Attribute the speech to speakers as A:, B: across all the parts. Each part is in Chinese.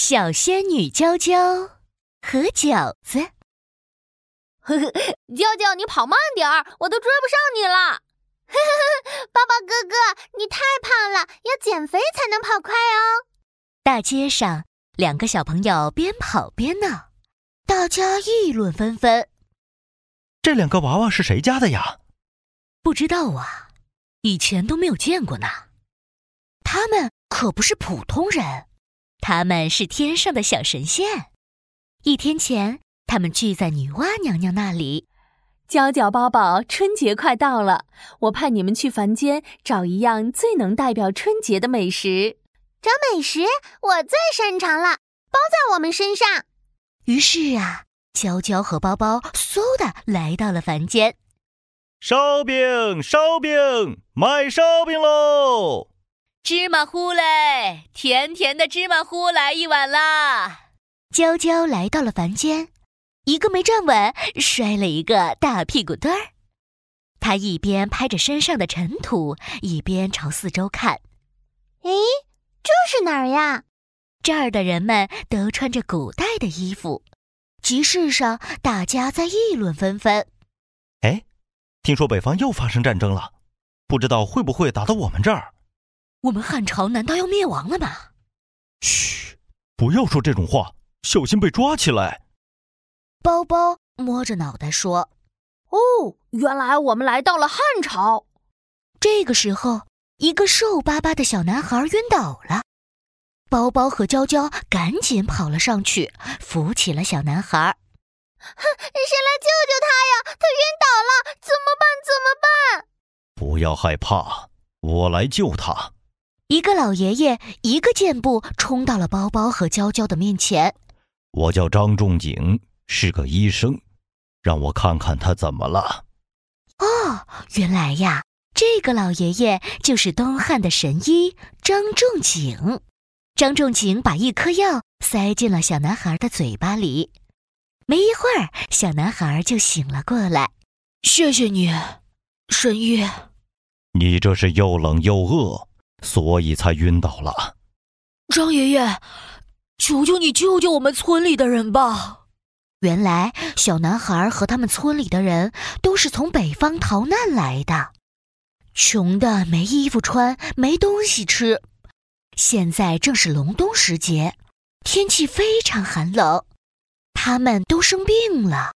A: 小仙女娇娇和饺子，
B: 呵呵，娇娇你跑慢点儿，我都追不上你了。
C: 呵呵呵，抱抱哥哥，你太胖了，要减肥才能跑快哦。
A: 大街上，两个小朋友边跑边闹，大家议论纷纷。
D: 这两个娃娃是谁家的呀？
A: 不知道啊，以前都没有见过呢。他们可不是普通人，他们是天上的小神仙。一天前，他们聚在女娲娘娘那里。
B: 娇娇、包宝，春节快到了，我派你们去凡间找一样最能代表春节的美食。
C: 找美食，我最擅长了，包在我们身上。
A: 于是啊，娇娇和包包嗖的来到了凡间。
D: 烧饼，烧饼，卖烧饼喽！
A: 芝麻糊嘞，甜甜的芝麻糊来一碗啦！娇娇来到了凡间。一个没站稳，摔了一个大屁股墩儿。他一边拍着身上的尘土，一边朝四周看。
C: 哎，这是哪儿呀？
A: 这儿的人们都穿着古代的衣服。集市上，大家在议论纷纷。
D: 哎，听说北方又发生战争了，不知道会不会打到我们这儿？
A: 我们汉朝难道要灭亡了吗？
D: 嘘，不要说这种话，小心被抓起来。
A: 包包摸着脑袋说：“
B: 哦，原来我们来到了汉朝。”
A: 这个时候，一个瘦巴巴的小男孩晕倒了。包包和娇娇赶紧跑了上去，扶起了小男孩。
C: 哼，谁来救救他呀？他晕倒了，怎么办？怎么办？
D: 不要害怕，我来救他。
A: 一个老爷爷一个箭步冲到了包包和娇娇的面前。
D: 我叫张仲景。是个医生，让我看看他怎么了。
A: 哦，原来呀，这个老爷爷就是东汉的神医张仲景。张仲景把一颗药塞进了小男孩的嘴巴里，没一会儿，小男孩就醒了过来。谢谢你，神医。
D: 你这是又冷又饿，所以才晕倒了。
A: 张爷爷，求求你救救我们村里的人吧！原来，小男孩和他们村里的人都是从北方逃难来的，穷的没衣服穿，没东西吃。现在正是隆冬时节，天气非常寒冷，他们都生病了。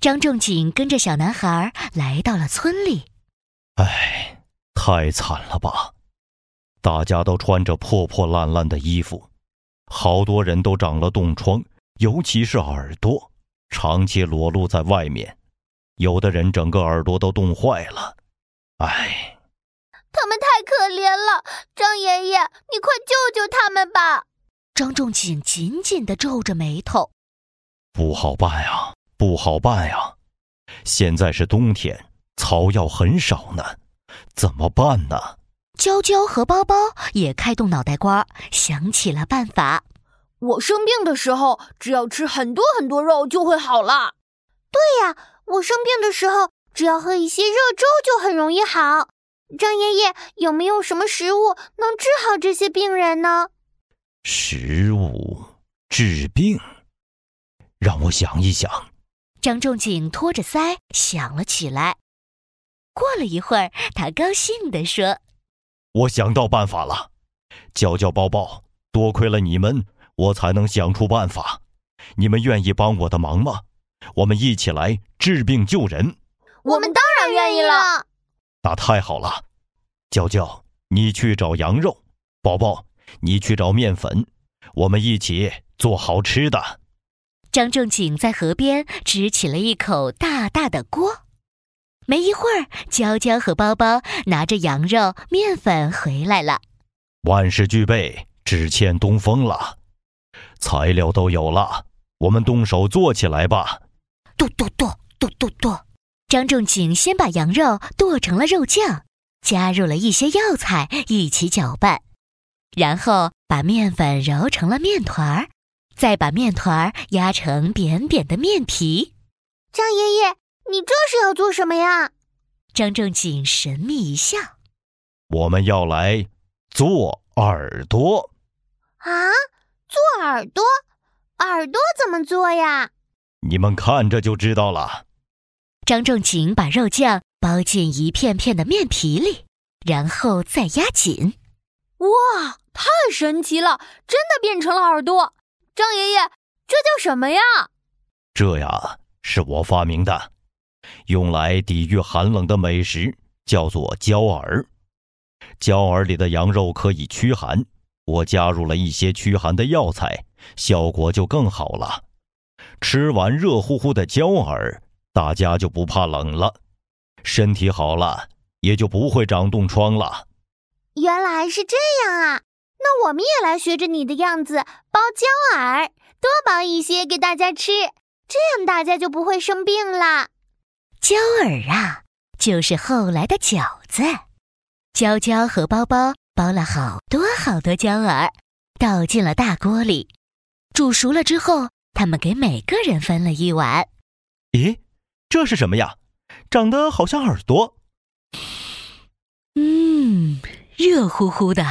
A: 张仲景跟着小男孩来到了村里。
D: 唉，太惨了吧！大家都穿着破破烂烂的衣服，好多人都长了冻疮。尤其是耳朵，长期裸露在外面，有的人整个耳朵都冻坏了。唉，
C: 他们太可怜了，张爷爷，你快救救他们吧！
A: 张仲景紧紧地皱着眉头，
D: 不好办呀，不好办呀！现在是冬天，草药很少呢，怎么办呢？
A: 娇娇和包包也开动脑袋瓜，想起了办法。
B: 我生病的时候，只要吃很多很多肉就会好了。
C: 对呀，我生病的时候，只要喝一些热粥就很容易好。张爷爷有没有什么食物能治好这些病人呢？
D: 食物治病，让我想一想。
A: 张仲景托着腮想了起来。过了一会儿，他高兴地说：“
D: 我想到办法了，娇娇、包包，多亏了你们。”我才能想出办法，你们愿意帮我的忙吗？我们一起来治病救人。
C: 我们当然愿意了。
D: 那太好了，娇娇，你去找羊肉；宝宝，你去找面粉，我们一起做好吃的。
A: 张仲景在河边支起了一口大大的锅，没一会儿，娇娇和包包拿着羊肉、面粉回来了。
D: 万事俱备，只欠东风了。材料都有了，我们动手做起来吧！
A: 剁剁剁剁剁剁！张仲景先把羊肉剁成了肉酱，加入了一些药材，一起搅拌，然后把面粉揉成了面团儿，再把面团儿压成扁扁的面皮。
C: 张爷爷，你这是要做什么呀？
A: 张正景神秘一笑：“
D: 我们要来做耳朵。”
C: 啊！做耳朵，耳朵怎么做呀？
D: 你们看着就知道了。
A: 张仲景把肉酱包进一片片的面皮里，然后再压紧。
B: 哇，太神奇了！真的变成了耳朵。张爷爷，这叫什么呀？
D: 这呀，是我发明的，用来抵御寒冷的美食，叫做焦耳。焦耳里的羊肉可以驱寒，我加入了一些驱寒的药材，效果就更好了。吃完热乎乎的焦耳，大家就不怕冷了，身体好了，也就不会长冻疮了。
C: 原来是这样啊！那我们也来学着你的样子包焦耳，多包一些给大家吃，这样大家就不会生病了。
A: 焦耳啊，就是后来的饺子。娇娇和包包包了好多好多焦耳，倒进了大锅里，煮熟了之后，他们给每个人分了一碗。
D: 咦，这是什么呀？长得好像耳朵。
A: 嗯，热乎乎的，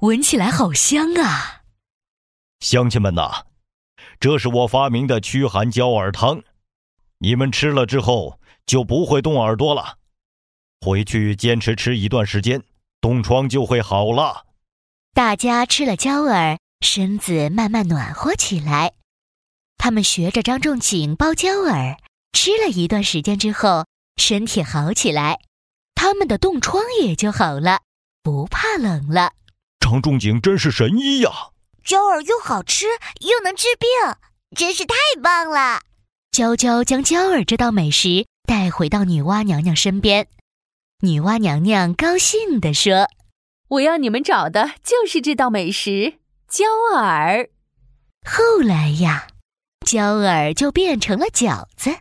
A: 闻起来好香啊！
D: 乡亲们呐，这是我发明的驱寒焦耳汤，你们吃了之后就不会冻耳朵了。回去坚持吃一段时间，冻疮就会好了。
A: 大家吃了胶耳，身子慢慢暖和起来。他们学着张仲景包胶耳，吃了一段时间之后，身体好起来，他们的冻疮也就好了，不怕冷了。
D: 张仲景真是神医呀！
C: 胶耳又好吃又能治病，真是太棒了。
A: 娇娇将胶耳这道美食带回到女娲娘娘身边。女娲娘娘高兴地说：“
B: 我要你们找的就是这道美食——焦耳。”
A: 后来呀，焦耳就变成了饺子。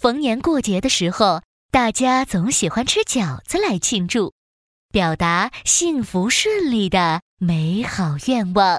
A: 逢年过节的时候，大家总喜欢吃饺子来庆祝，表达幸福顺利的美好愿望。